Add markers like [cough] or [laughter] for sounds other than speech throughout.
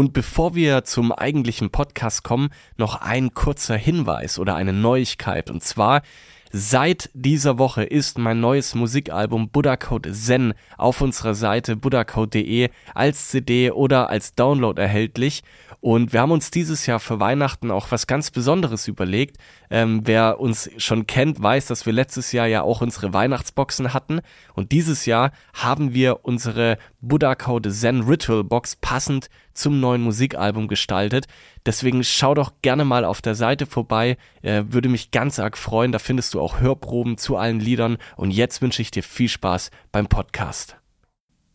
Und bevor wir zum eigentlichen Podcast kommen, noch ein kurzer Hinweis oder eine Neuigkeit. Und zwar, Seit dieser Woche ist mein neues Musikalbum Buddha Code Zen auf unserer Seite buddhacode.de als CD oder als Download erhältlich. Und wir haben uns dieses Jahr für Weihnachten auch was ganz Besonderes überlegt. Ähm, wer uns schon kennt, weiß, dass wir letztes Jahr ja auch unsere Weihnachtsboxen hatten. Und dieses Jahr haben wir unsere Buddha Code Zen Ritual Box passend zum neuen Musikalbum gestaltet. Deswegen schau doch gerne mal auf der Seite vorbei. Äh, würde mich ganz arg freuen. Da findest du auch Hörproben zu allen Liedern. Und jetzt wünsche ich dir viel Spaß beim Podcast.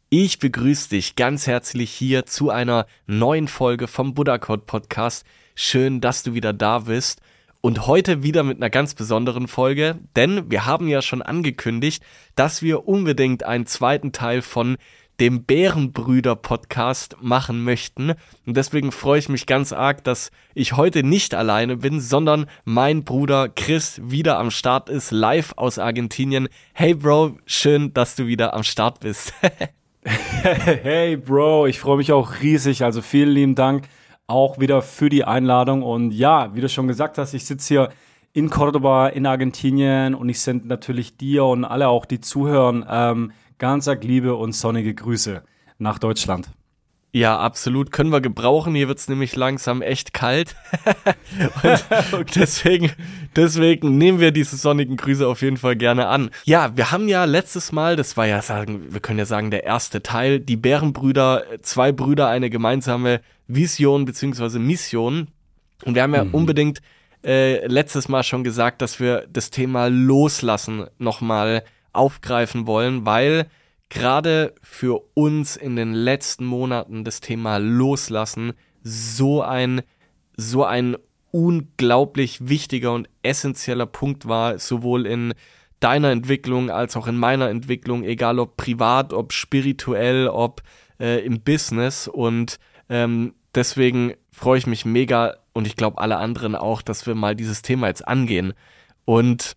Ich begrüße dich ganz herzlich hier zu einer neuen Folge vom Buddha Code Podcast. Schön, dass du wieder da bist. Und heute wieder mit einer ganz besonderen Folge, denn wir haben ja schon angekündigt, dass wir unbedingt einen zweiten Teil von dem Bärenbrüder Podcast machen möchten. Und deswegen freue ich mich ganz arg, dass ich heute nicht alleine bin, sondern mein Bruder Chris wieder am Start ist, live aus Argentinien. Hey Bro, schön, dass du wieder am Start bist. [laughs] hey Bro, ich freue mich auch riesig. Also vielen lieben Dank auch wieder für die Einladung. Und ja, wie du schon gesagt hast, ich sitze hier in Cordoba in Argentinien und ich sende natürlich dir und alle auch, die zuhören, ähm, ganz arg Liebe und sonnige Grüße nach Deutschland. Ja, absolut. Können wir gebrauchen. Hier wird's nämlich langsam echt kalt. [laughs] und [laughs] deswegen, deswegen nehmen wir diese sonnigen Grüße auf jeden Fall gerne an. Ja, wir haben ja letztes Mal, das war ja sagen, wir können ja sagen, der erste Teil, die Bärenbrüder, zwei Brüder, eine gemeinsame Vision beziehungsweise Mission. Und wir haben ja mhm. unbedingt äh, letztes Mal schon gesagt, dass wir das Thema Loslassen nochmal aufgreifen wollen, weil gerade für uns in den letzten Monaten das Thema Loslassen so ein, so ein unglaublich wichtiger und essentieller Punkt war, sowohl in deiner Entwicklung als auch in meiner Entwicklung, egal ob privat, ob spirituell, ob äh, im Business. Und ähm, deswegen freue ich mich mega und ich glaube alle anderen auch, dass wir mal dieses Thema jetzt angehen. Und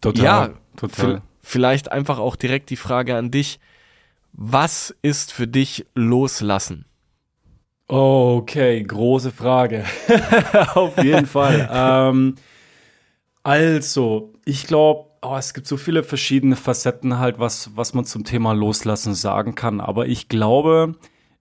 total, ja, total vielleicht einfach auch direkt die Frage an dich. Was ist für dich loslassen? Okay, große Frage. [laughs] Auf jeden Fall. ähm, also, ich glaube, oh, es gibt so viele verschiedene Facetten halt, was, was man zum Thema Loslassen sagen kann. Aber ich glaube,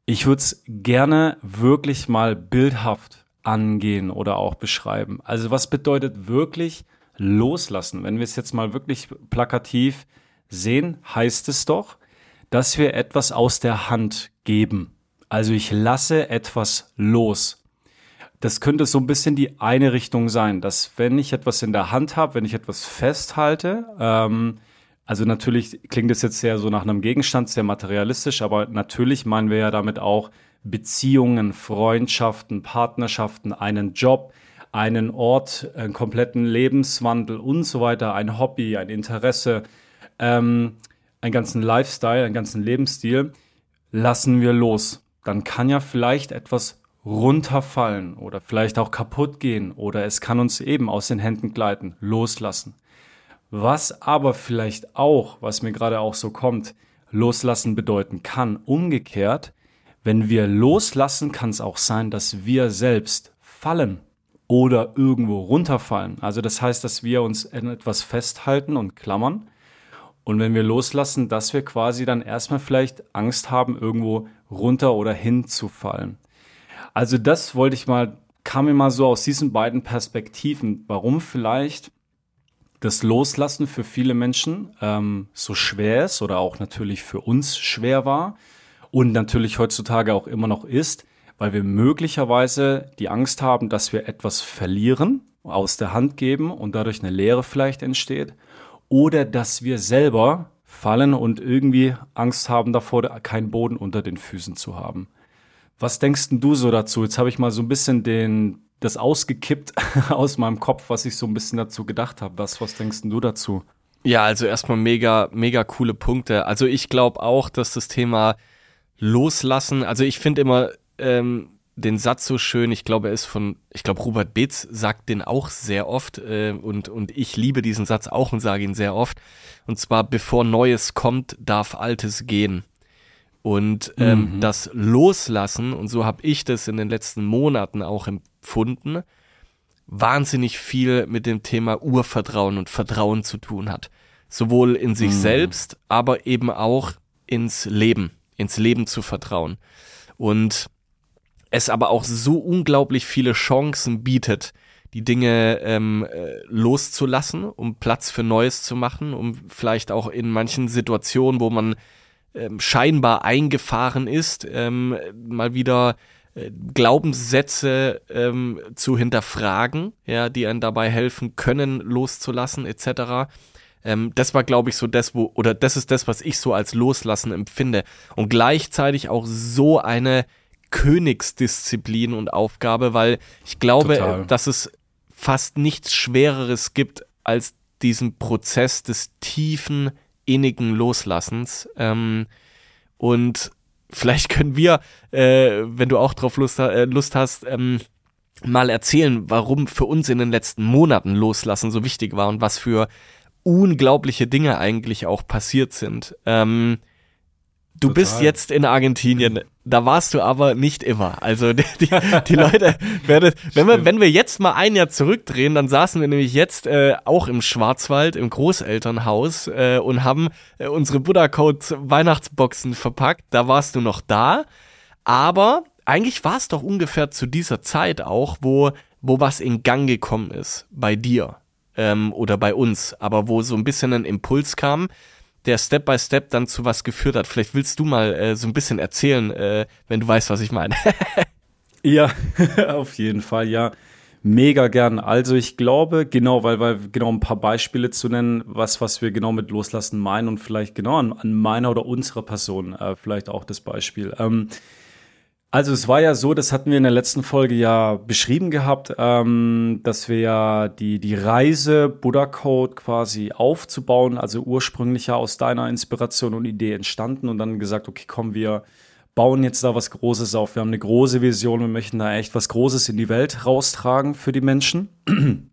ich würde es gerne wirklich mal bildhaft angehen oder auch beschreiben. Also, was bedeutet wirklich loslassen. Wenn wir es jetzt mal wirklich plakativ sehen, heißt es doch, dass wir etwas aus der Hand geben. Also ich lasse etwas los. Das könnte so ein bisschen die eine Richtung sein, dass wenn ich etwas in der Hand habe, wenn ich etwas festhalte, ähm, also natürlich klingt es jetzt sehr so nach einem Gegenstand, sehr materialistisch, aber natürlich meinen wir ja damit auch Beziehungen, Freundschaften, Partnerschaften, einen Job, einen Ort, einen kompletten Lebenswandel und so weiter, ein Hobby, ein Interesse, ähm, einen ganzen Lifestyle, einen ganzen Lebensstil, lassen wir los. Dann kann ja vielleicht etwas runterfallen oder vielleicht auch kaputt gehen oder es kann uns eben aus den Händen gleiten, loslassen. Was aber vielleicht auch, was mir gerade auch so kommt, loslassen bedeuten kann, umgekehrt, wenn wir loslassen, kann es auch sein, dass wir selbst fallen oder irgendwo runterfallen. Also das heißt, dass wir uns in etwas festhalten und klammern. Und wenn wir loslassen, dass wir quasi dann erstmal vielleicht Angst haben, irgendwo runter oder hinzufallen. Also das wollte ich mal kam mir mal so aus diesen beiden Perspektiven, warum vielleicht das Loslassen für viele Menschen ähm, so schwer ist oder auch natürlich für uns schwer war und natürlich heutzutage auch immer noch ist, weil wir möglicherweise die Angst haben, dass wir etwas verlieren, aus der Hand geben und dadurch eine Leere vielleicht entsteht oder dass wir selber fallen und irgendwie Angst haben davor, keinen Boden unter den Füßen zu haben. Was denkst du so dazu? Jetzt habe ich mal so ein bisschen den, das ausgekippt [laughs] aus meinem Kopf, was ich so ein bisschen dazu gedacht habe. Was, was denkst du dazu? Ja, also erstmal mega, mega coole Punkte. Also ich glaube auch, dass das Thema Loslassen, also ich finde immer ähm, den Satz so schön, ich glaube, er ist von, ich glaube, Robert Beetz sagt den auch sehr oft äh, und, und ich liebe diesen Satz auch und sage ihn sehr oft. Und zwar, bevor Neues kommt, darf Altes gehen. Und ähm, mhm. das Loslassen, und so habe ich das in den letzten Monaten auch empfunden, wahnsinnig viel mit dem Thema Urvertrauen und Vertrauen zu tun hat. Sowohl in sich mhm. selbst, aber eben auch ins Leben, ins Leben zu vertrauen. Und es aber auch so unglaublich viele Chancen bietet, die Dinge ähm, äh, loszulassen, um Platz für Neues zu machen, um vielleicht auch in manchen Situationen, wo man ähm, scheinbar eingefahren ist, ähm, mal wieder äh, Glaubenssätze ähm, zu hinterfragen, ja, die einen dabei helfen können, loszulassen, etc. Ähm, das war, glaube ich, so das, wo, oder das ist das, was ich so als Loslassen empfinde. Und gleichzeitig auch so eine Königsdisziplin und Aufgabe, weil ich glaube, Total. dass es fast nichts Schwereres gibt als diesen Prozess des tiefen innigen Loslassens. Ähm, und vielleicht können wir, äh, wenn du auch drauf Lust, äh, Lust hast, ähm, mal erzählen, warum für uns in den letzten Monaten Loslassen so wichtig war und was für unglaubliche Dinge eigentlich auch passiert sind. Ähm, Du Total. bist jetzt in Argentinien. Da warst du aber nicht immer. Also [laughs] die, die, die Leute werden, wenn wir, wenn wir jetzt mal ein Jahr zurückdrehen, dann saßen wir nämlich jetzt äh, auch im Schwarzwald im Großelternhaus äh, und haben äh, unsere Buddha Code Weihnachtsboxen verpackt. Da warst du noch da, aber eigentlich war es doch ungefähr zu dieser Zeit auch, wo wo was in Gang gekommen ist. Bei dir ähm, oder bei uns, aber wo so ein bisschen ein Impuls kam der Step by Step dann zu was geführt hat. Vielleicht willst du mal äh, so ein bisschen erzählen, äh, wenn du weißt, was ich meine. [laughs] ja, [laughs] auf jeden Fall, ja. Mega gern. Also ich glaube, genau, weil, weil genau ein paar Beispiele zu nennen, was, was wir genau mit Loslassen meinen und vielleicht genau an, an meiner oder unserer Person äh, vielleicht auch das Beispiel. Ähm, also es war ja so, das hatten wir in der letzten Folge ja beschrieben gehabt, ähm, dass wir ja die, die Reise Buddha Code quasi aufzubauen, also ursprünglich ja aus deiner Inspiration und Idee entstanden und dann gesagt, okay, komm, wir bauen jetzt da was Großes auf. Wir haben eine große Vision, wir möchten da echt was Großes in die Welt raustragen für die Menschen. [clears throat]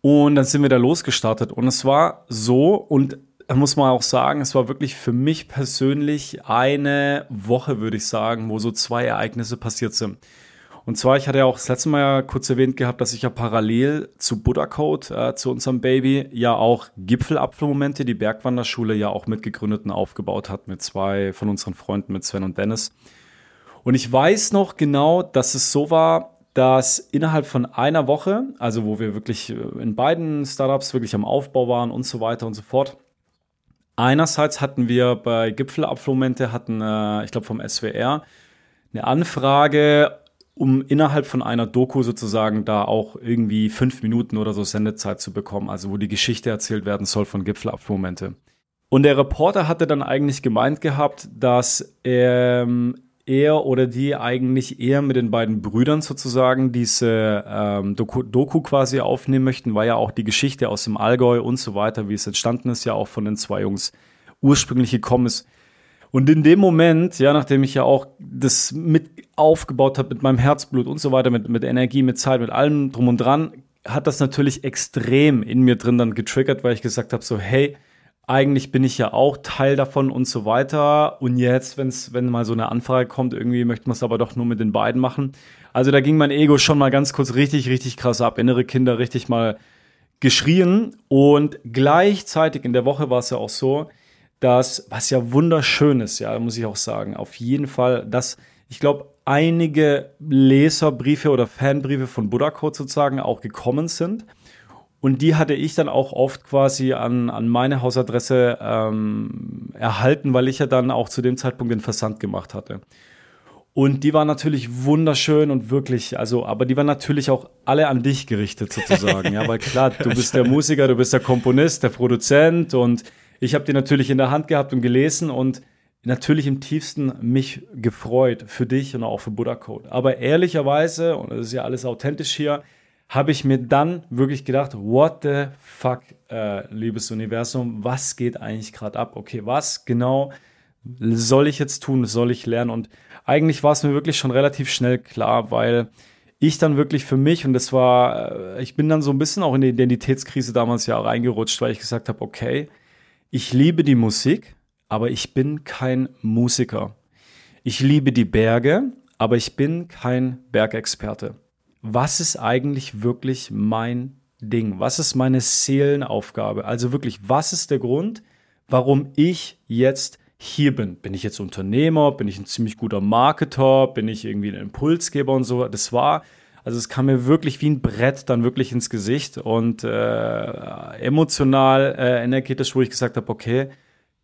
Und dann sind wir da losgestartet und es war so und muss man auch sagen, es war wirklich für mich persönlich eine Woche, würde ich sagen, wo so zwei Ereignisse passiert sind. Und zwar, ich hatte ja auch das letzte Mal ja kurz erwähnt gehabt, dass ich ja parallel zu Buddha Code, äh, zu unserem Baby, ja auch Gipfelapfelmomente, die Bergwanderschule ja auch mitgegründet und aufgebaut hat mit zwei von unseren Freunden, mit Sven und Dennis. Und ich weiß noch genau, dass es so war, dass innerhalb von einer Woche, also wo wir wirklich äh, in beiden Startups wirklich am Aufbau waren und so weiter und so fort, Einerseits hatten wir bei Gipfelabflumente, hatten, äh, ich glaube vom SWR, eine Anfrage, um innerhalb von einer Doku sozusagen da auch irgendwie fünf Minuten oder so Sendezeit zu bekommen, also wo die Geschichte erzählt werden soll von Gipfelabflumente. Und der Reporter hatte dann eigentlich gemeint gehabt, dass ähm, er oder die eigentlich eher mit den beiden Brüdern sozusagen diese ähm, Doku, Doku quasi aufnehmen möchten, weil ja auch die Geschichte aus dem Allgäu und so weiter, wie es entstanden ist, ja auch von den zwei Jungs ursprünglich gekommen ist. Und in dem Moment, ja, nachdem ich ja auch das mit aufgebaut habe mit meinem Herzblut und so weiter, mit, mit Energie, mit Zeit, mit allem drum und dran, hat das natürlich extrem in mir drin dann getriggert, weil ich gesagt habe, so, hey, eigentlich bin ich ja auch Teil davon und so weiter. Und jetzt, wenn's, wenn mal so eine Anfrage kommt, irgendwie möchte man es aber doch nur mit den beiden machen. Also da ging mein Ego schon mal ganz kurz richtig, richtig krass ab. Innere Kinder richtig mal geschrien. Und gleichzeitig in der Woche war es ja auch so, dass, was ja wunderschön ist, ja, muss ich auch sagen, auf jeden Fall, dass ich glaube, einige Leserbriefe oder Fanbriefe von Buddha Code sozusagen auch gekommen sind. Und die hatte ich dann auch oft quasi an, an meine Hausadresse ähm, erhalten, weil ich ja dann auch zu dem Zeitpunkt den Versand gemacht hatte. Und die waren natürlich wunderschön und wirklich, also, aber die waren natürlich auch alle an dich gerichtet sozusagen. ja, weil klar, du bist der Musiker, du bist der Komponist, der Produzent und ich habe die natürlich in der Hand gehabt und gelesen und natürlich im tiefsten mich gefreut für dich und auch für Buddha Code. Aber ehrlicherweise, und das ist ja alles authentisch hier, habe ich mir dann wirklich gedacht, what the fuck, äh, liebes Universum, was geht eigentlich gerade ab? Okay, was genau soll ich jetzt tun, soll ich lernen? Und eigentlich war es mir wirklich schon relativ schnell klar, weil ich dann wirklich für mich, und das war, äh, ich bin dann so ein bisschen auch in die Identitätskrise damals ja reingerutscht, weil ich gesagt habe, okay, ich liebe die Musik, aber ich bin kein Musiker. Ich liebe die Berge, aber ich bin kein Bergexperte. Was ist eigentlich wirklich mein Ding? Was ist meine Seelenaufgabe? Also wirklich, was ist der Grund, warum ich jetzt hier bin? Bin ich jetzt Unternehmer? Bin ich ein ziemlich guter Marketer? Bin ich irgendwie ein Impulsgeber und so? Das war, also es kam mir wirklich wie ein Brett dann wirklich ins Gesicht und äh, emotional, äh, energetisch, wo ich gesagt habe, okay,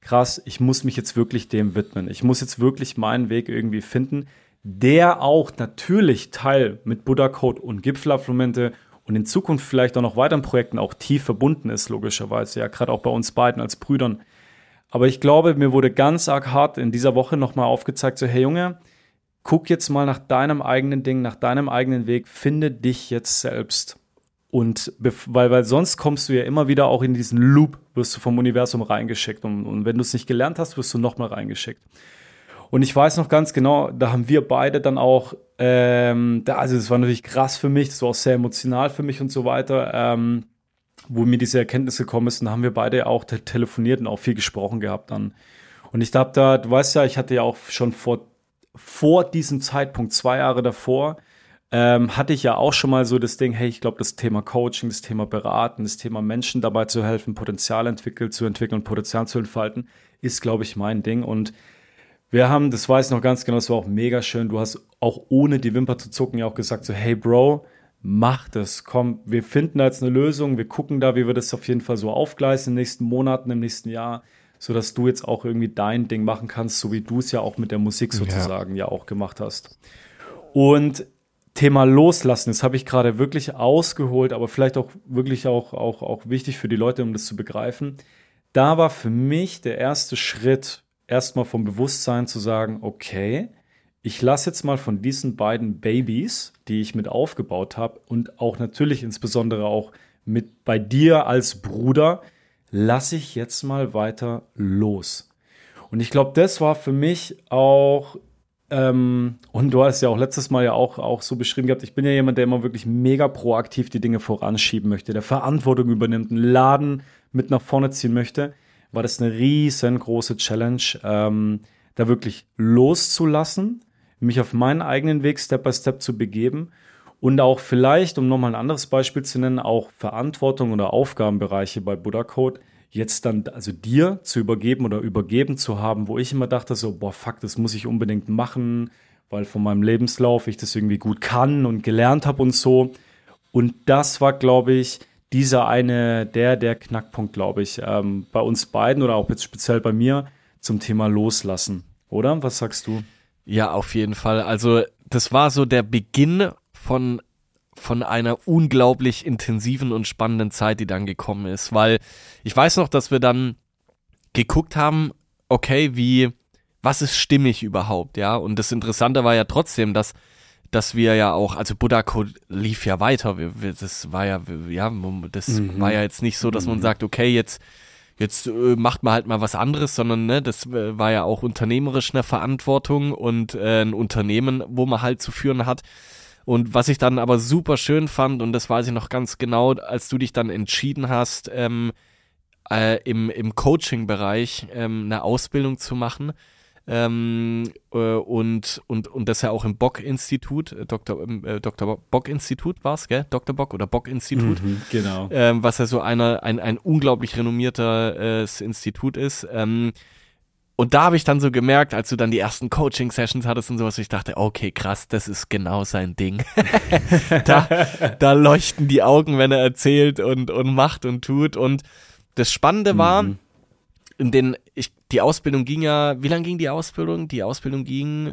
krass, ich muss mich jetzt wirklich dem widmen. Ich muss jetzt wirklich meinen Weg irgendwie finden, der auch natürlich Teil mit Buddha Code und Gipfelabflumente und in Zukunft vielleicht auch noch weiteren Projekten auch tief verbunden ist, logischerweise, ja, gerade auch bei uns beiden als Brüdern. Aber ich glaube, mir wurde ganz arg hart in dieser Woche nochmal aufgezeigt, so, hey Junge, guck jetzt mal nach deinem eigenen Ding, nach deinem eigenen Weg, finde dich jetzt selbst. Und weil, weil sonst kommst du ja immer wieder auch in diesen Loop, wirst du vom Universum reingeschickt. Und, und wenn du es nicht gelernt hast, wirst du nochmal reingeschickt. Und ich weiß noch ganz genau, da haben wir beide dann auch, ähm, da, also das war natürlich krass für mich, das war auch sehr emotional für mich und so weiter, ähm, wo mir diese Erkenntnis gekommen ist. Und da haben wir beide auch te telefoniert und auch viel gesprochen gehabt dann. Und ich glaube, da, du weißt ja, ich hatte ja auch schon vor, vor diesem Zeitpunkt, zwei Jahre davor, ähm, hatte ich ja auch schon mal so das Ding, hey, ich glaube, das Thema Coaching, das Thema Beraten, das Thema Menschen dabei zu helfen, Potenzial entwickelt, zu entwickeln Potenzial zu entfalten, ist, glaube ich, mein Ding. Und wir haben, das weiß ich noch ganz genau, das war auch mega schön. Du hast auch ohne die Wimper zu zucken ja auch gesagt, so, hey Bro, mach das, komm, wir finden da jetzt eine Lösung, wir gucken da, wie wir das auf jeden Fall so aufgleisen in den nächsten Monaten, im nächsten Jahr, sodass du jetzt auch irgendwie dein Ding machen kannst, so wie du es ja auch mit der Musik sozusagen ja, ja auch gemacht hast. Und Thema Loslassen, das habe ich gerade wirklich ausgeholt, aber vielleicht auch wirklich auch, auch, auch wichtig für die Leute, um das zu begreifen. Da war für mich der erste Schritt, erstmal vom Bewusstsein zu sagen, okay, ich lasse jetzt mal von diesen beiden Babys, die ich mit aufgebaut habe und auch natürlich insbesondere auch mit bei dir als Bruder, lasse ich jetzt mal weiter los. Und ich glaube, das war für mich auch ähm, und du hast ja auch letztes Mal ja auch, auch so beschrieben gehabt, ich bin ja jemand, der immer wirklich mega proaktiv die Dinge voranschieben möchte, der Verantwortung übernimmt, einen Laden mit nach vorne ziehen möchte, war das eine riesengroße Challenge, ähm, da wirklich loszulassen, mich auf meinen eigenen Weg Step by Step zu begeben und auch vielleicht, um nochmal ein anderes Beispiel zu nennen, auch Verantwortung oder Aufgabenbereiche bei Buddha Code jetzt dann, also dir zu übergeben oder übergeben zu haben, wo ich immer dachte, so, boah, fuck, das muss ich unbedingt machen, weil von meinem Lebenslauf ich das irgendwie gut kann und gelernt habe und so. Und das war, glaube ich, dieser eine, der, der Knackpunkt, glaube ich, ähm, bei uns beiden oder auch jetzt speziell bei mir zum Thema Loslassen. Oder? Was sagst du? Ja, auf jeden Fall. Also, das war so der Beginn von von einer unglaublich intensiven und spannenden Zeit, die dann gekommen ist, weil ich weiß noch, dass wir dann geguckt haben, okay, wie, was ist stimmig überhaupt, ja? Und das Interessante war ja trotzdem, dass, dass wir ja auch, also Buddha Code lief ja weiter, wir, wir, das war ja, ja, das mhm. war ja jetzt nicht so, dass man mhm. sagt, okay, jetzt, jetzt äh, macht man halt mal was anderes, sondern ne, das äh, war ja auch unternehmerisch eine Verantwortung und äh, ein Unternehmen, wo man halt zu führen hat. Und was ich dann aber super schön fand, und das weiß ich noch ganz genau, als du dich dann entschieden hast, ähm, äh, im, im Coaching-Bereich ähm, eine Ausbildung zu machen, Ähm, äh, und, und, und das ja auch im Bock-Institut, äh, Dr. Äh, Dr. Bock-Institut war es, gell? Dr. Bock oder Bock-Institut. Mhm, genau. Ähm, was ja so einer, ein, ein unglaublich renommiertes äh, Institut ist. Ähm, und da habe ich dann so gemerkt, als du dann die ersten Coaching-Sessions hattest und sowas, ich dachte, okay, krass, das ist genau sein Ding. [laughs] da, da leuchten die Augen, wenn er erzählt und, und macht und tut. Und das Spannende war, mhm. In den, ich, die Ausbildung ging ja, wie lange ging die Ausbildung? Die Ausbildung ging,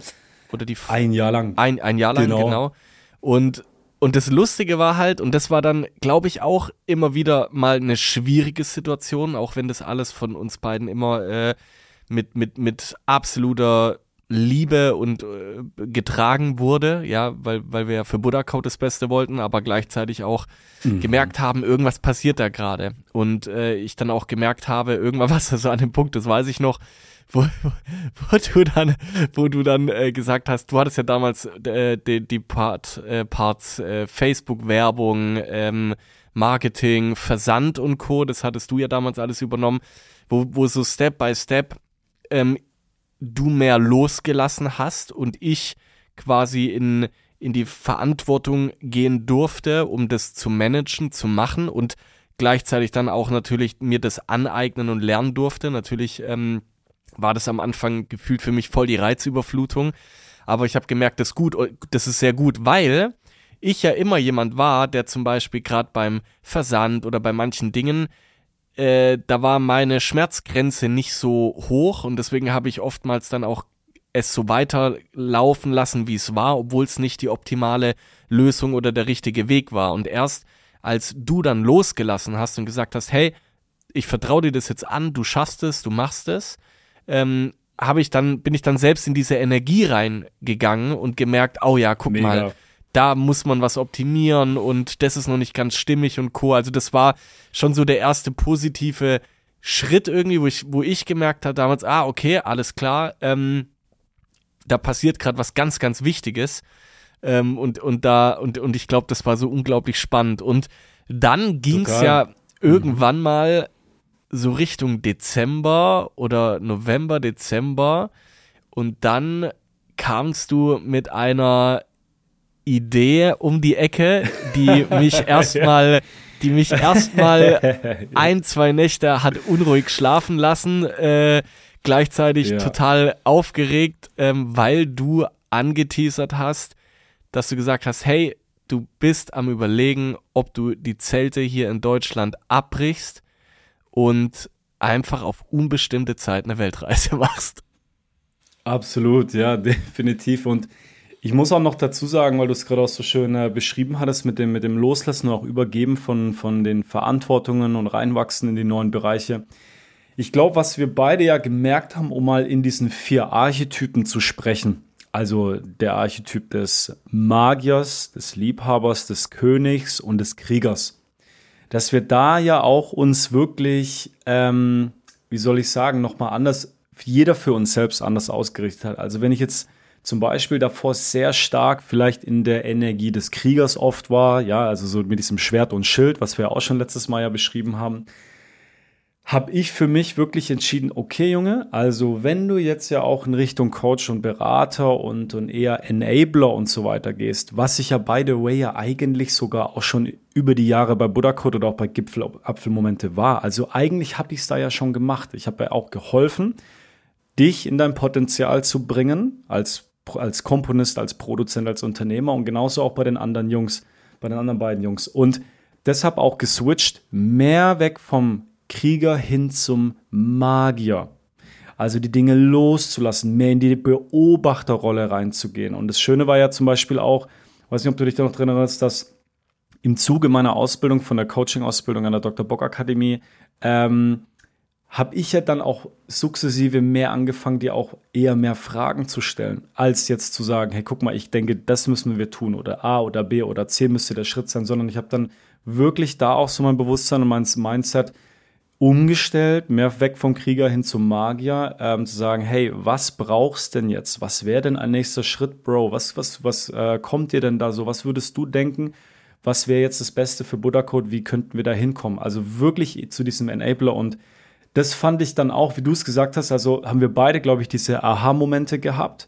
oder die. Ein Jahr lang. Ein, ein Jahr lang, genau. genau. Und, und das Lustige war halt, und das war dann, glaube ich, auch immer wieder mal eine schwierige Situation, auch wenn das alles von uns beiden immer, äh, mit, mit, mit absoluter Liebe und äh, getragen wurde, ja, weil, weil wir ja für Buddha Code das Beste wollten, aber gleichzeitig auch mhm. gemerkt haben, irgendwas passiert da gerade. Und äh, ich dann auch gemerkt habe, irgendwann [laughs] was so an dem Punkt, das weiß ich noch, wo, wo du dann, wo du dann äh, gesagt hast, du hattest ja damals äh, die, die Part, äh, Parts äh, Facebook-Werbung, ähm, Marketing, Versand und Co., das hattest du ja damals alles übernommen, wo, wo so Step by Step ähm, du mehr losgelassen hast und ich quasi in, in die Verantwortung gehen durfte, um das zu managen, zu machen und gleichzeitig dann auch natürlich mir das aneignen und lernen durfte. Natürlich ähm, war das am Anfang gefühlt für mich voll die Reizüberflutung, aber ich habe gemerkt, das gut, das ist sehr gut, weil ich ja immer jemand war, der zum Beispiel gerade beim Versand oder bei manchen Dingen äh, da war meine Schmerzgrenze nicht so hoch und deswegen habe ich oftmals dann auch es so weiterlaufen lassen, wie es war, obwohl es nicht die optimale Lösung oder der richtige Weg war. Und erst als du dann losgelassen hast und gesagt hast, hey, ich vertraue dir das jetzt an, du schaffst es, du machst es, ähm, habe ich dann, bin ich dann selbst in diese Energie reingegangen und gemerkt, oh ja, guck Mega. mal, da muss man was optimieren und das ist noch nicht ganz stimmig und co. Also das war schon so der erste positive Schritt irgendwie, wo ich, wo ich gemerkt habe damals, ah, okay, alles klar, ähm, da passiert gerade was ganz, ganz Wichtiges. Ähm, und, und da, und, und ich glaube, das war so unglaublich spannend. Und dann ging es ja irgendwann mhm. mal so Richtung Dezember oder November, Dezember. Und dann kamst du mit einer Idee um die Ecke, die mich [laughs] erstmal, die mich [laughs] erstmal ein, zwei Nächte hat unruhig schlafen lassen, äh, gleichzeitig ja. total aufgeregt, ähm, weil du angeteasert hast, dass du gesagt hast, hey, du bist am überlegen, ob du die Zelte hier in Deutschland abbrichst und einfach auf unbestimmte Zeit eine Weltreise [laughs] machst. Absolut, ja, definitiv. Und ich muss auch noch dazu sagen, weil du es gerade auch so schön äh, beschrieben hattest mit dem, mit dem Loslassen und auch Übergeben von, von den Verantwortungen und reinwachsen in die neuen Bereiche. Ich glaube, was wir beide ja gemerkt haben, um mal in diesen vier Archetypen zu sprechen, also der Archetyp des Magiers, des Liebhabers, des Königs und des Kriegers, dass wir da ja auch uns wirklich, ähm, wie soll ich sagen, nochmal anders, jeder für uns selbst anders ausgerichtet hat. Also wenn ich jetzt zum Beispiel davor sehr stark vielleicht in der Energie des Kriegers oft war, ja, also so mit diesem Schwert und Schild, was wir auch schon letztes Mal ja beschrieben haben, habe ich für mich wirklich entschieden, okay, Junge, also wenn du jetzt ja auch in Richtung Coach und Berater und, und eher Enabler und so weiter gehst, was ich ja by the way ja eigentlich sogar auch schon über die Jahre bei Buddha Code oder auch bei Gipfelapfelmomente war. Also eigentlich habe ich es da ja schon gemacht. Ich habe ja auch geholfen, dich in dein Potenzial zu bringen als als Komponist, als Produzent, als Unternehmer und genauso auch bei den anderen Jungs, bei den anderen beiden Jungs. Und deshalb auch geswitcht, mehr weg vom Krieger hin zum Magier. Also die Dinge loszulassen, mehr in die Beobachterrolle reinzugehen. Und das Schöne war ja zum Beispiel auch, weiß nicht, ob du dich da noch drin erinnerst, dass im Zuge meiner Ausbildung von der Coaching-Ausbildung an der Dr. Bock Akademie ähm, habe ich ja dann auch sukzessive mehr angefangen, dir auch eher mehr Fragen zu stellen, als jetzt zu sagen, hey, guck mal, ich denke, das müssen wir tun oder A oder B oder C müsste der Schritt sein, sondern ich habe dann wirklich da auch so mein Bewusstsein und mein Mindset umgestellt, mehr weg vom Krieger hin zum Magier, ähm, zu sagen, hey, was brauchst denn jetzt? Was wäre denn ein nächster Schritt, Bro? Was, was, was äh, kommt dir denn da so? Was würdest du denken? Was wäre jetzt das Beste für Buddha Code? Wie könnten wir da hinkommen? Also wirklich zu diesem Enabler und das fand ich dann auch, wie du es gesagt hast, also haben wir beide, glaube ich, diese Aha-Momente gehabt,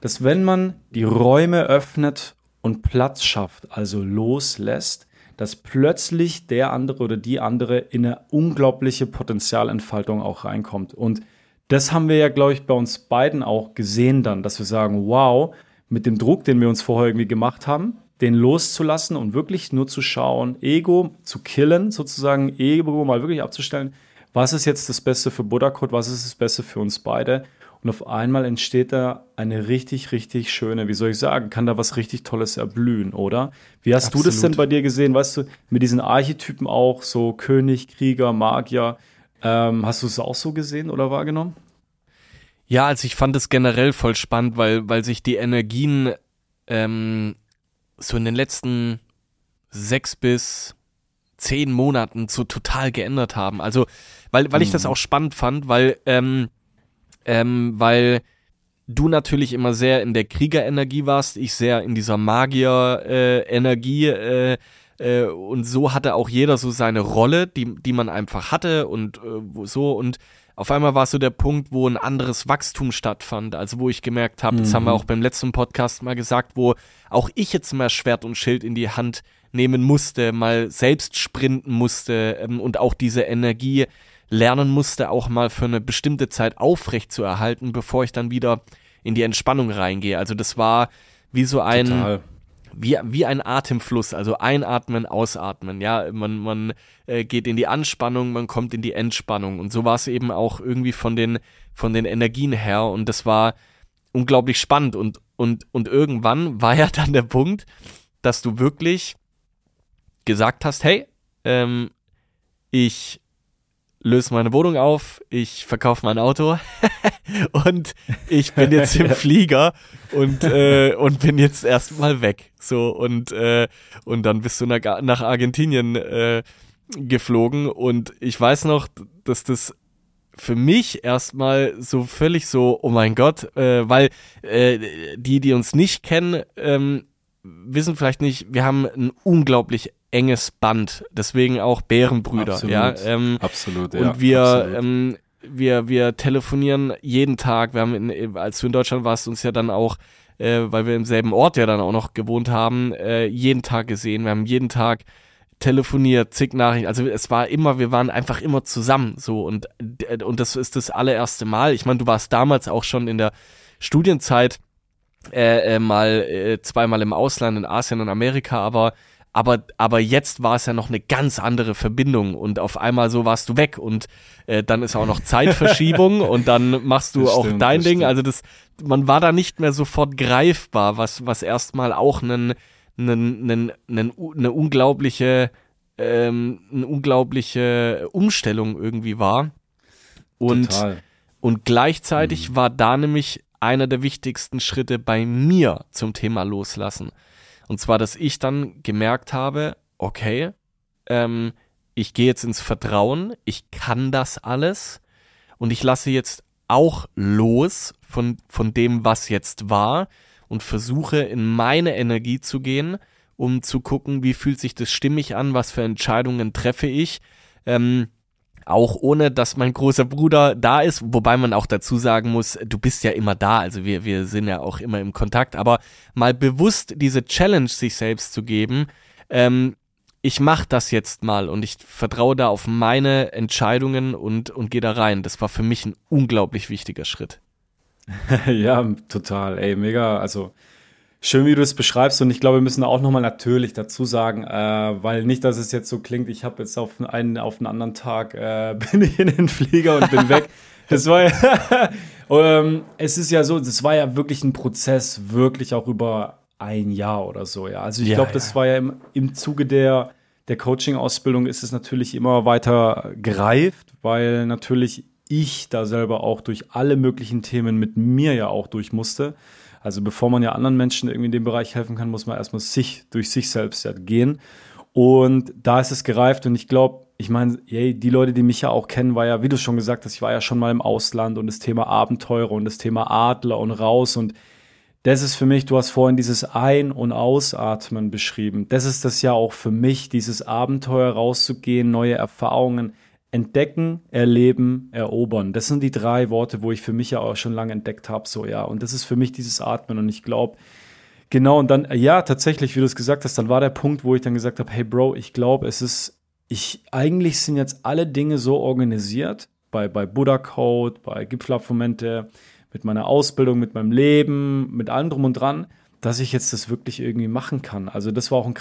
dass wenn man die Räume öffnet und Platz schafft, also loslässt, dass plötzlich der andere oder die andere in eine unglaubliche Potenzialentfaltung auch reinkommt. Und das haben wir ja, glaube ich, bei uns beiden auch gesehen dann, dass wir sagen, wow, mit dem Druck, den wir uns vorher irgendwie gemacht haben, den loszulassen und wirklich nur zu schauen, Ego zu killen, sozusagen Ego mal wirklich abzustellen. Was ist jetzt das Beste für Buddha Code? Was ist das Beste für uns beide? Und auf einmal entsteht da eine richtig, richtig schöne, wie soll ich sagen, kann da was richtig Tolles erblühen, oder? Wie hast Absolut. du das denn bei dir gesehen? Weißt du, mit diesen Archetypen auch, so König, Krieger, Magier, ähm, hast du es auch so gesehen oder wahrgenommen? Ja, also ich fand es generell voll spannend, weil, weil sich die Energien ähm, so in den letzten sechs bis zehn Monaten so total geändert haben. Also, weil, weil ich das mhm. auch spannend fand, weil, ähm, ähm, weil du natürlich immer sehr in der Kriegerenergie warst, ich sehr in dieser Magier-Energie äh, äh, und so hatte auch jeder so seine Rolle, die, die man einfach hatte und äh, so und auf einmal war so der Punkt, wo ein anderes Wachstum stattfand. Also wo ich gemerkt habe, mhm. das haben wir mhm. auch beim letzten Podcast mal gesagt, wo auch ich jetzt mal Schwert und Schild in die Hand nehmen musste, mal selbst sprinten musste ähm, und auch diese Energie lernen musste, auch mal für eine bestimmte Zeit aufrecht zu erhalten, bevor ich dann wieder in die Entspannung reingehe. Also das war wie so ein Total. wie, wie ein Atemfluss, also einatmen, ausatmen, ja, man, man äh, geht in die Anspannung, man kommt in die Entspannung. Und so war es eben auch irgendwie von den, von den Energien her. Und das war unglaublich spannend. Und, und, und irgendwann [laughs] war ja dann der Punkt, dass du wirklich gesagt hast, hey, ähm, ich löse meine Wohnung auf, ich verkaufe mein Auto [laughs] und ich bin jetzt im [laughs] Flieger und, äh, und bin jetzt erstmal weg. So und, äh, und dann bist du nach, nach Argentinien äh, geflogen und ich weiß noch, dass das für mich erstmal so völlig so, oh mein Gott, äh, weil äh, die, die uns nicht kennen, ähm, wissen vielleicht nicht, wir haben ein unglaublich enges Band, deswegen auch Bärenbrüder, absolut, ja. Ähm, absolut, ja. Und wir, absolut. Ähm, wir, wir telefonieren jeden Tag. Wir haben, in, als du in Deutschland warst, uns ja dann auch, äh, weil wir im selben Ort ja dann auch noch gewohnt haben, äh, jeden Tag gesehen. Wir haben jeden Tag telefoniert, zig Nachrichten. Also es war immer, wir waren einfach immer zusammen so und äh, und das ist das allererste Mal. Ich meine, du warst damals auch schon in der Studienzeit äh, äh, mal äh, zweimal im Ausland in Asien und Amerika, aber aber, aber jetzt war es ja noch eine ganz andere Verbindung und auf einmal so warst du weg und äh, dann ist auch noch Zeitverschiebung [laughs] und dann machst du das auch stimmt, dein Ding. Stimmt. Also das, man war da nicht mehr sofort greifbar, was, was erstmal auch einen, einen, einen, einen, eine unglaubliche, ähm, eine unglaubliche Umstellung irgendwie war. Und, Total. und gleichzeitig mhm. war da nämlich einer der wichtigsten Schritte bei mir zum Thema Loslassen. Und zwar, dass ich dann gemerkt habe, okay, ähm, ich gehe jetzt ins Vertrauen, ich kann das alles und ich lasse jetzt auch los von, von dem, was jetzt war und versuche in meine Energie zu gehen, um zu gucken, wie fühlt sich das stimmig an, was für Entscheidungen treffe ich. Ähm, auch ohne, dass mein großer Bruder da ist, wobei man auch dazu sagen muss, du bist ja immer da, also wir, wir sind ja auch immer im Kontakt, aber mal bewusst diese Challenge sich selbst zu geben, ähm, ich mache das jetzt mal und ich vertraue da auf meine Entscheidungen und, und gehe da rein. Das war für mich ein unglaublich wichtiger Schritt. [laughs] ja, total, ey, mega, also Schön, wie du es beschreibst. Und ich glaube, wir müssen auch nochmal natürlich dazu sagen, äh, weil nicht, dass es jetzt so klingt, ich habe jetzt auf einen, auf einen anderen Tag äh, [laughs] bin ich in den Flieger und bin weg. [laughs] Das war ja, [laughs] ähm, es ist ja so, das war ja wirklich ein Prozess, wirklich auch über ein Jahr oder so, ja. Also ich ja, glaube, das ja. war ja im, im Zuge der, der Coaching-Ausbildung ist es natürlich immer weiter gereift, weil natürlich ich da selber auch durch alle möglichen Themen mit mir ja auch durch musste. Also bevor man ja anderen Menschen irgendwie in dem Bereich helfen kann, muss man erstmal sich durch sich selbst gehen. Und da ist es gereift und ich glaube, ich meine, die Leute, die mich ja auch kennen, war ja, wie du schon gesagt hast, ich war ja schon mal im Ausland und das Thema Abenteuer und das Thema Adler und raus und das ist für mich, du hast vorhin dieses Ein- und Ausatmen beschrieben. Das ist das ja auch für mich, dieses Abenteuer rauszugehen, neue Erfahrungen, entdecken, erleben, erobern. Das sind die drei Worte, wo ich für mich ja auch schon lange entdeckt habe, so ja. Und das ist für mich dieses Atmen. Und ich glaube, genau, und dann, ja, tatsächlich, wie du es gesagt hast, dann war der Punkt, wo ich dann gesagt habe, hey Bro, ich glaube, es ist, ich, eigentlich sind jetzt alle Dinge so organisiert, bei, bei Buddha Code, bei Gipfelabfomente, mit meiner Ausbildung, mit meinem Leben, mit allem drum und dran, dass ich jetzt das wirklich irgendwie machen kann. Also das war auch ein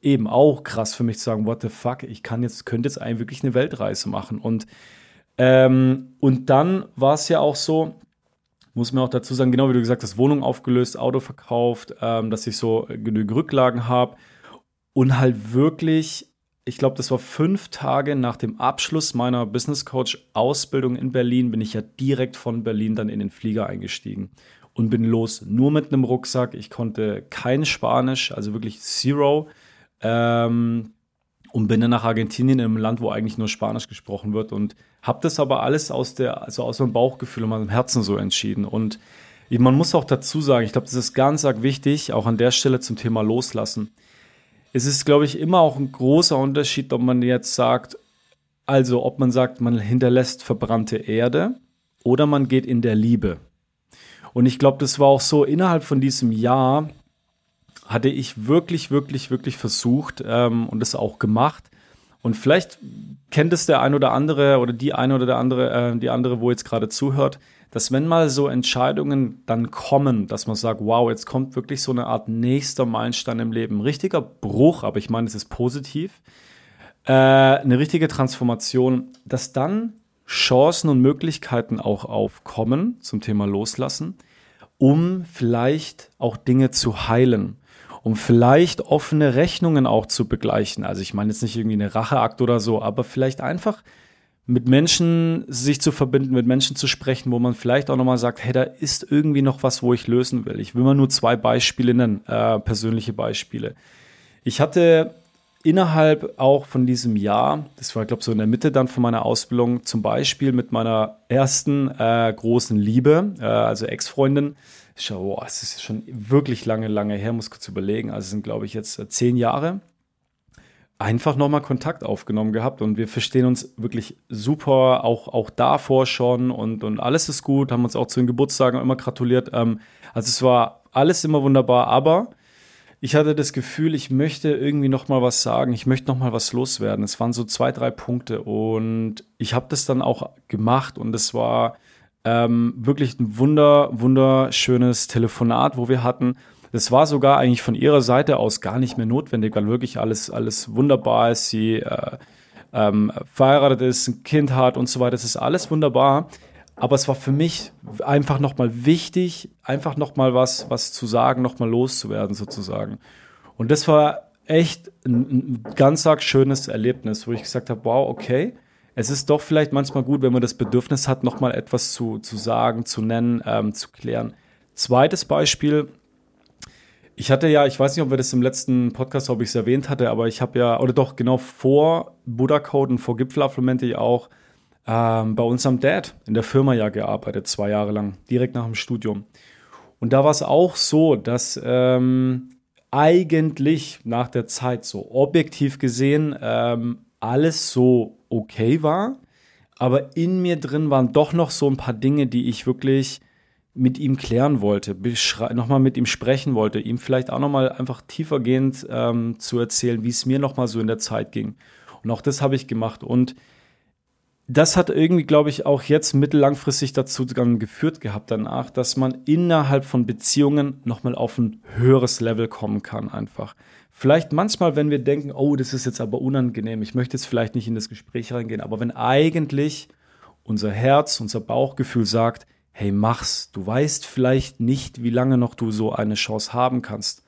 eben auch krass für mich zu sagen, what the fuck, ich kann jetzt, könnte jetzt eigentlich wirklich eine Weltreise machen. Und, ähm, und dann war es ja auch so, muss man auch dazu sagen, genau wie du gesagt hast, Wohnung aufgelöst, Auto verkauft, ähm, dass ich so genügend Rücklagen habe und halt wirklich, ich glaube, das war fünf Tage nach dem Abschluss meiner Business Coach Ausbildung in Berlin, bin ich ja direkt von Berlin dann in den Flieger eingestiegen und bin los, nur mit einem Rucksack. Ich konnte kein Spanisch, also wirklich zero. Ähm, und bin dann nach Argentinien, in einem Land, wo eigentlich nur Spanisch gesprochen wird. Und habe das aber alles aus der, also aus meinem Bauchgefühl und meinem Herzen so entschieden. Und man muss auch dazu sagen, ich glaube, das ist ganz arg wichtig, auch an der Stelle zum Thema Loslassen. Es ist, glaube ich, immer auch ein großer Unterschied, ob man jetzt sagt, also ob man sagt, man hinterlässt verbrannte Erde oder man geht in der Liebe. Und ich glaube, das war auch so innerhalb von diesem Jahr, hatte ich wirklich, wirklich, wirklich versucht ähm, und das auch gemacht. Und vielleicht kennt es der ein oder andere oder die eine oder der andere, äh, die andere, wo jetzt gerade zuhört, dass wenn mal so Entscheidungen dann kommen, dass man sagt, wow, jetzt kommt wirklich so eine Art nächster Meilenstein im Leben, richtiger Bruch, aber ich meine, es ist positiv, äh, eine richtige Transformation, dass dann Chancen und Möglichkeiten auch aufkommen zum Thema Loslassen, um vielleicht auch Dinge zu heilen um vielleicht offene Rechnungen auch zu begleichen. Also ich meine jetzt nicht irgendwie eine Racheakt oder so, aber vielleicht einfach mit Menschen sich zu verbinden, mit Menschen zu sprechen, wo man vielleicht auch nochmal sagt, hey, da ist irgendwie noch was, wo ich lösen will. Ich will mal nur zwei Beispiele nennen, äh, persönliche Beispiele. Ich hatte innerhalb auch von diesem Jahr, das war, glaube ich, so in der Mitte dann von meiner Ausbildung, zum Beispiel mit meiner ersten äh, großen Liebe, äh, also Ex-Freundin, schaue, boah, es ist schon wirklich lange, lange her, muss kurz überlegen. Also es sind, glaube ich, jetzt äh, zehn Jahre. Einfach nochmal Kontakt aufgenommen gehabt und wir verstehen uns wirklich super, auch, auch davor schon und, und alles ist gut, haben uns auch zu den Geburtstagen immer gratuliert. Ähm, also es war alles immer wunderbar, aber ich hatte das Gefühl, ich möchte irgendwie noch mal was sagen, ich möchte noch mal was loswerden. Es waren so zwei, drei Punkte und ich habe das dann auch gemacht und es war ähm, wirklich ein wunder, wunderschönes Telefonat, wo wir hatten. Das war sogar eigentlich von ihrer Seite aus gar nicht mehr notwendig, weil wirklich alles, alles wunderbar ist. Sie äh, ähm, verheiratet ist, ein Kind hat und so weiter. Das ist alles wunderbar. Aber es war für mich einfach nochmal wichtig, einfach nochmal was, was zu sagen, nochmal loszuwerden sozusagen. Und das war echt ein, ein ganz arg schönes Erlebnis, wo ich gesagt habe, wow, okay, es ist doch vielleicht manchmal gut, wenn man das Bedürfnis hat, nochmal etwas zu, zu sagen, zu nennen, ähm, zu klären. Zweites Beispiel. Ich hatte ja, ich weiß nicht, ob wir das im letzten Podcast, ob ich es erwähnt hatte, aber ich habe ja, oder doch genau vor Buddha Code und vor Gipfelafflumente auch ähm, bei unserem Dad in der Firma ja gearbeitet, zwei Jahre lang, direkt nach dem Studium. Und da war es auch so, dass ähm, eigentlich nach der Zeit so objektiv gesehen ähm, alles so okay war, aber in mir drin waren doch noch so ein paar Dinge, die ich wirklich mit ihm klären wollte, nochmal mit ihm sprechen wollte, ihm vielleicht auch nochmal einfach tiefergehend ähm, zu erzählen, wie es mir nochmal so in der Zeit ging. Und auch das habe ich gemacht. Und das hat irgendwie, glaube ich, auch jetzt mittellangfristig dazu geführt gehabt danach, dass man innerhalb von Beziehungen nochmal auf ein höheres Level kommen kann einfach. Vielleicht manchmal, wenn wir denken, oh, das ist jetzt aber unangenehm, ich möchte jetzt vielleicht nicht in das Gespräch reingehen, aber wenn eigentlich unser Herz, unser Bauchgefühl sagt, hey, mach's, du weißt vielleicht nicht, wie lange noch du so eine Chance haben kannst.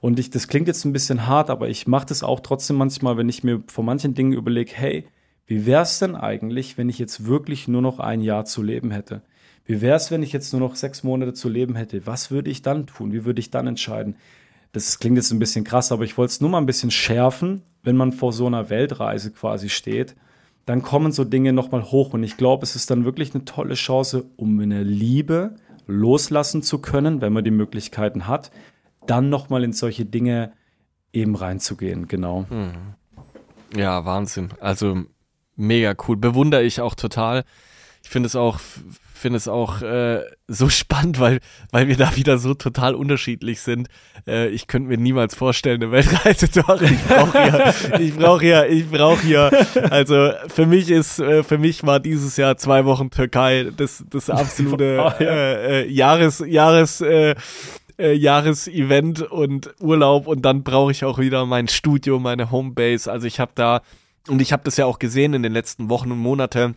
Und ich, das klingt jetzt ein bisschen hart, aber ich mache das auch trotzdem manchmal, wenn ich mir vor manchen Dingen überlege, hey, wie wär's denn eigentlich, wenn ich jetzt wirklich nur noch ein Jahr zu leben hätte? Wie wär's, wenn ich jetzt nur noch sechs Monate zu leben hätte? Was würde ich dann tun? Wie würde ich dann entscheiden? das klingt jetzt ein bisschen krass, aber ich wollte es nur mal ein bisschen schärfen, wenn man vor so einer Weltreise quasi steht, dann kommen so Dinge nochmal hoch und ich glaube, es ist dann wirklich eine tolle Chance, um in der Liebe loslassen zu können, wenn man die Möglichkeiten hat, dann nochmal in solche Dinge eben reinzugehen, genau. Mhm. Ja, Wahnsinn. Also Mega cool. Bewundere ich auch total. Ich finde es auch, finde es auch äh, so [laughs] spannend, weil, weil wir da wieder so total unterschiedlich sind. Äh, ich könnte mir niemals vorstellen, eine Weltreise [laughs] zu machen. Ich brauche hier, ich brauche hier, ich brauche hier. Also für mich ist, äh, für mich war dieses Jahr zwei Wochen Türkei das, das absolute [laughs] oh, ja. äh, äh, Jahres, Jahres, äh, äh, Jahresevent und Urlaub und dann brauche ich auch wieder mein Studio, meine Homebase. Also ich habe da und ich habe das ja auch gesehen in den letzten Wochen und Monaten,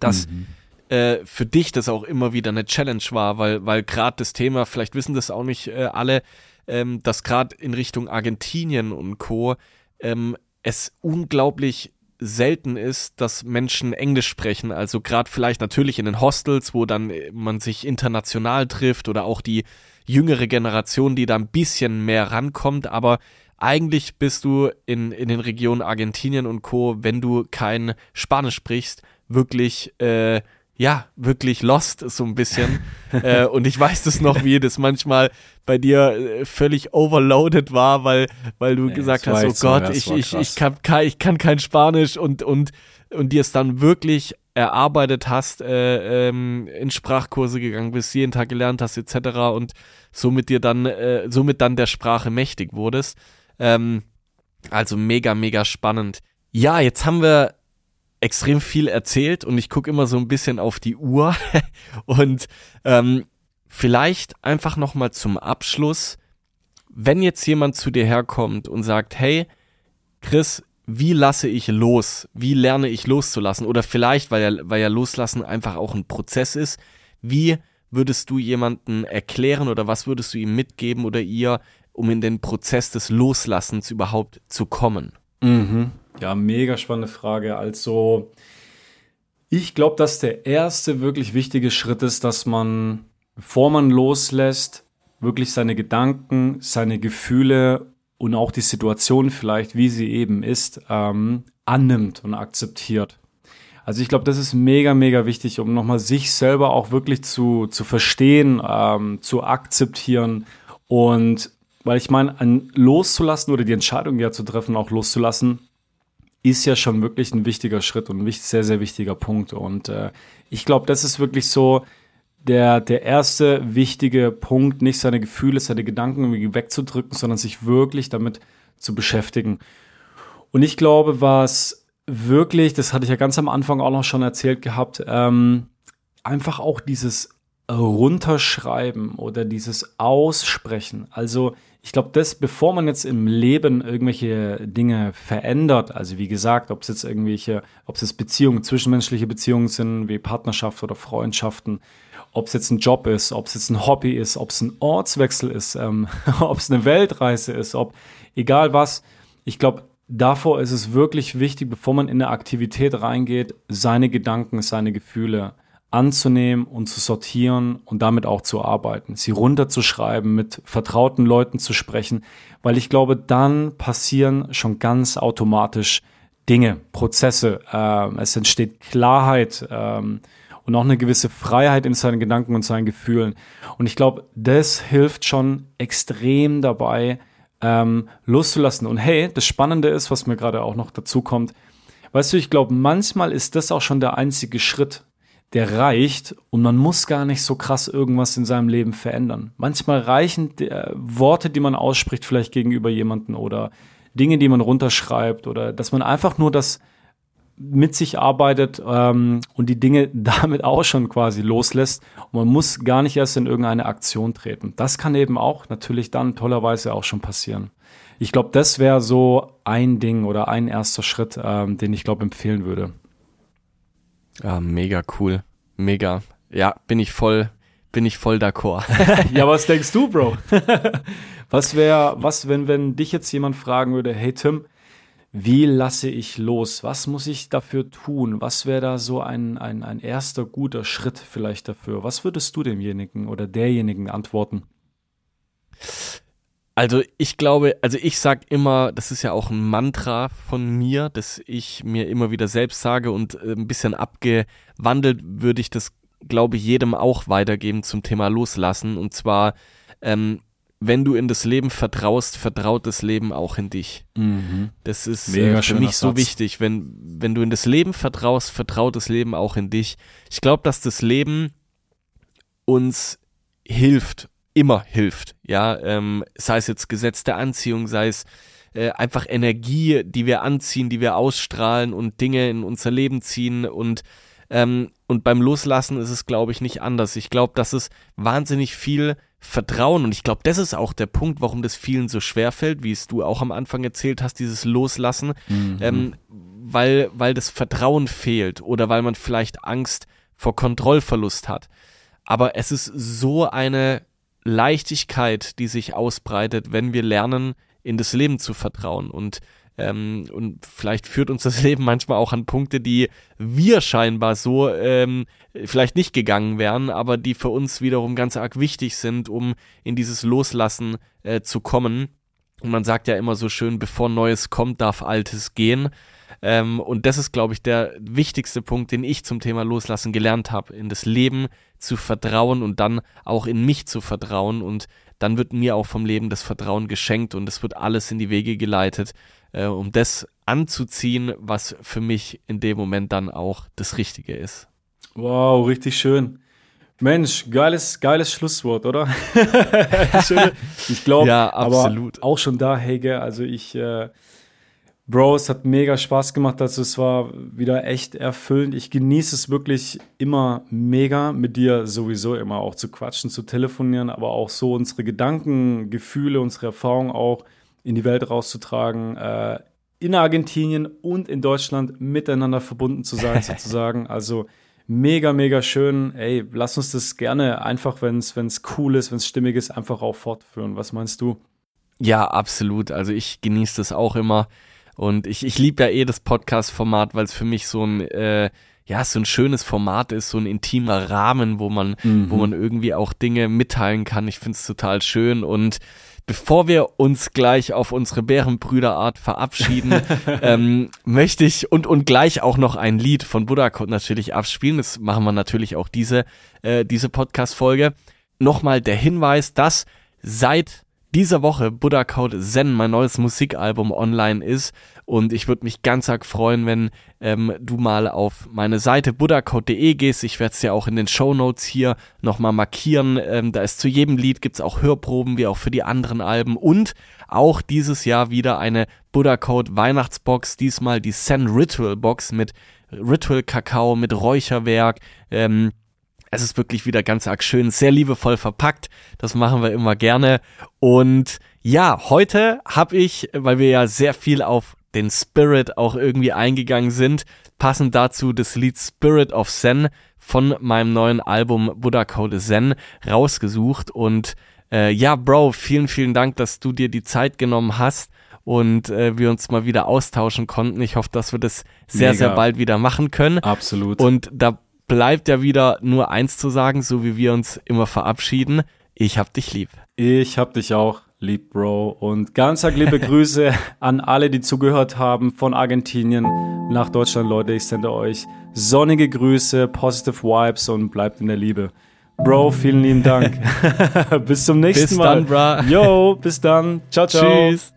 dass mhm. äh, für dich das auch immer wieder eine Challenge war, weil weil gerade das Thema, vielleicht wissen das auch nicht äh, alle, ähm, dass gerade in Richtung Argentinien und Co. Ähm, es unglaublich selten ist, dass Menschen Englisch sprechen. Also gerade vielleicht natürlich in den Hostels, wo dann man sich international trifft oder auch die jüngere Generation, die da ein bisschen mehr rankommt, aber eigentlich bist du in, in den Regionen Argentinien und Co., wenn du kein Spanisch sprichst, wirklich, äh, ja, wirklich lost so ein bisschen. [laughs] äh, und ich weiß das noch, wie das manchmal bei dir äh, völlig overloaded war, weil, weil du nee, gesagt hast, oh Gott, ich, ich, ich, kann, ich kann kein Spanisch und, und, und dir es dann wirklich erarbeitet hast, äh, ähm, in Sprachkurse gegangen bist, jeden Tag gelernt hast, etc. und somit dir dann, äh, somit dann der Sprache mächtig wurdest. Ähm, also mega, mega spannend. Ja, jetzt haben wir extrem viel erzählt und ich gucke immer so ein bisschen auf die Uhr [laughs] und ähm, vielleicht einfach noch mal zum Abschluss, wenn jetzt jemand zu dir herkommt und sagt, hey, Chris, wie lasse ich los? Wie lerne ich loszulassen? Oder vielleicht, weil ja, weil ja Loslassen einfach auch ein Prozess ist, wie würdest du jemanden erklären oder was würdest du ihm mitgeben oder ihr, um in den Prozess des Loslassens überhaupt zu kommen? Mhm. Ja, mega spannende Frage. Also, ich glaube, dass der erste wirklich wichtige Schritt ist, dass man, bevor man loslässt, wirklich seine Gedanken, seine Gefühle und auch die Situation vielleicht, wie sie eben ist, ähm, annimmt und akzeptiert. Also ich glaube, das ist mega, mega wichtig, um nochmal sich selber auch wirklich zu, zu verstehen, ähm, zu akzeptieren und weil ich meine, ein loszulassen oder die Entscheidung ja zu treffen, auch loszulassen, ist ja schon wirklich ein wichtiger Schritt und ein sehr, sehr wichtiger Punkt. Und äh, ich glaube, das ist wirklich so der, der erste wichtige Punkt, nicht seine Gefühle, seine Gedanken irgendwie wegzudrücken, sondern sich wirklich damit zu beschäftigen. Und ich glaube, was wirklich, das hatte ich ja ganz am Anfang auch noch schon erzählt gehabt, ähm, einfach auch dieses Runterschreiben oder dieses Aussprechen. Also ich glaube, das, bevor man jetzt im Leben irgendwelche Dinge verändert, also wie gesagt, ob es jetzt irgendwelche, ob es jetzt Beziehungen, zwischenmenschliche Beziehungen sind, wie Partnerschaft oder Freundschaften, ob es jetzt ein Job ist, ob es jetzt ein Hobby ist, ob es ein Ortswechsel ist, ähm, [laughs] ob es eine Weltreise ist, ob egal was, ich glaube, davor ist es wirklich wichtig, bevor man in eine Aktivität reingeht, seine Gedanken, seine Gefühle anzunehmen und zu sortieren und damit auch zu arbeiten, sie runterzuschreiben, mit vertrauten Leuten zu sprechen, weil ich glaube, dann passieren schon ganz automatisch Dinge, Prozesse, äh, es entsteht Klarheit ähm, und auch eine gewisse Freiheit in seinen Gedanken und seinen Gefühlen. Und ich glaube, das hilft schon extrem dabei, ähm, loszulassen. Und hey, das Spannende ist, was mir gerade auch noch dazu kommt, weißt du, ich glaube, manchmal ist das auch schon der einzige Schritt, der reicht und man muss gar nicht so krass irgendwas in seinem Leben verändern. Manchmal reichen äh, Worte, die man ausspricht, vielleicht gegenüber jemanden oder Dinge, die man runterschreibt oder dass man einfach nur das mit sich arbeitet ähm, und die Dinge [laughs] damit auch schon quasi loslässt. Und man muss gar nicht erst in irgendeine Aktion treten. Das kann eben auch natürlich dann tollerweise auch schon passieren. Ich glaube, das wäre so ein Ding oder ein erster Schritt, ähm, den ich glaube empfehlen würde. Ja, mega cool. Mega. Ja, bin ich voll, bin ich voll d'accord. [laughs] [laughs] ja, was denkst du, Bro? [laughs] was wäre, was, wenn, wenn dich jetzt jemand fragen würde, hey Tim, wie lasse ich los? Was muss ich dafür tun? Was wäre da so ein, ein, ein erster guter Schritt vielleicht dafür? Was würdest du demjenigen oder derjenigen antworten? Also ich glaube, also ich sag immer, das ist ja auch ein Mantra von mir, dass ich mir immer wieder selbst sage und äh, ein bisschen abgewandelt würde ich das, glaube ich, jedem auch weitergeben zum Thema Loslassen. Und zwar, ähm, wenn du in das Leben vertraust, vertraut das Leben auch in dich. Mhm. Das ist Mega äh, für mich so Satz. wichtig. Wenn, wenn du in das Leben vertraust, vertraut das Leben auch in dich. Ich glaube, dass das Leben uns hilft, immer hilft. Ja, ähm, sei es jetzt Gesetz der Anziehung, sei es äh, einfach Energie, die wir anziehen, die wir ausstrahlen und Dinge in unser Leben ziehen und ähm, und beim Loslassen ist es, glaube ich, nicht anders. Ich glaube, dass es wahnsinnig viel Vertrauen und ich glaube, das ist auch der Punkt, warum das vielen so schwer fällt, wie es du auch am Anfang erzählt hast, dieses Loslassen, Mhm. ähm, weil, weil das Vertrauen fehlt oder weil man vielleicht Angst vor Kontrollverlust hat. Aber es ist so eine Leichtigkeit, die sich ausbreitet, wenn wir lernen, in das Leben zu vertrauen. Und, ähm, und vielleicht führt uns das [laughs] Leben manchmal auch an Punkte, die wir scheinbar so ähm, vielleicht nicht gegangen wären, aber die für uns wiederum ganz arg wichtig sind, um in dieses Loslassen äh, zu kommen. Und man sagt ja immer so schön, bevor Neues kommt, darf Altes gehen. Ähm, und das ist, glaube ich, der wichtigste Punkt, den ich zum Thema Loslassen gelernt habe, in das Leben zu vertrauen und dann auch in mich zu vertrauen. Und dann wird mir auch vom Leben das Vertrauen geschenkt und es wird alles in die Wege geleitet, äh, um das anzuziehen, was für mich in dem Moment dann auch das Richtige ist. Wow, richtig schön. Mensch, geiles, geiles Schlusswort, oder? [laughs] Ich glaube, Ja, absolut. aber auch schon da, Hege, also ich, äh, Bro, es hat mega Spaß gemacht, also es war wieder echt erfüllend. Ich genieße es wirklich immer mega, mit dir sowieso immer auch zu quatschen, zu telefonieren, aber auch so unsere Gedanken, Gefühle, unsere Erfahrungen auch in die Welt rauszutragen, äh, in Argentinien und in Deutschland miteinander verbunden zu sein, [laughs] sozusagen. Also mega, mega schön. Ey, lass uns das gerne einfach, wenn es cool ist, wenn es stimmig ist, einfach auch fortführen. Was meinst du? Ja, absolut. Also ich genieße das auch immer. Und ich, ich liebe ja eh das Podcast-Format, weil es für mich so ein, äh, ja, so ein schönes Format ist, so ein intimer Rahmen, wo man, wo man irgendwie auch Dinge mitteilen kann. Ich finde es total schön. Und bevor wir uns gleich auf unsere Bärenbrüderart verabschieden, [laughs] ähm, möchte ich und, und gleich auch noch ein Lied von Buddha natürlich abspielen. Das machen wir natürlich auch diese, äh, diese Podcast-Folge. Nochmal der Hinweis, dass seit dieser Woche Buddha Code Zen, mein neues Musikalbum, online ist. Und ich würde mich ganz arg freuen, wenn ähm, du mal auf meine Seite buddhacode.de gehst. Ich werde es ja auch in den Show Notes hier nochmal markieren. Ähm, da ist zu jedem Lied gibt's auch Hörproben, wie auch für die anderen Alben. Und auch dieses Jahr wieder eine Buddha Code Weihnachtsbox. Diesmal die Zen Ritual Box mit Ritual Kakao, mit Räucherwerk. Ähm, es ist wirklich wieder ganz arg schön, sehr liebevoll verpackt. Das machen wir immer gerne. Und ja, heute habe ich, weil wir ja sehr viel auf den Spirit auch irgendwie eingegangen sind, passend dazu das Lied Spirit of Zen von meinem neuen Album Buddha Code Zen rausgesucht. Und äh, ja, Bro, vielen, vielen Dank, dass du dir die Zeit genommen hast und äh, wir uns mal wieder austauschen konnten. Ich hoffe, dass wir das sehr, Mega. sehr bald wieder machen können. Absolut. Und da bleibt ja wieder nur eins zu sagen, so wie wir uns immer verabschieden. Ich hab dich lieb. Ich hab dich auch lieb, Bro. Und ganz arg liebe [laughs] Grüße an alle, die zugehört haben von Argentinien nach Deutschland, Leute. Ich sende euch sonnige Grüße, positive Vibes und bleibt in der Liebe. Bro, vielen lieben Dank. [laughs] [laughs] bis zum nächsten Bis Mal. dann, bra. Yo, bis dann. Ciao, ciao. Tschüss.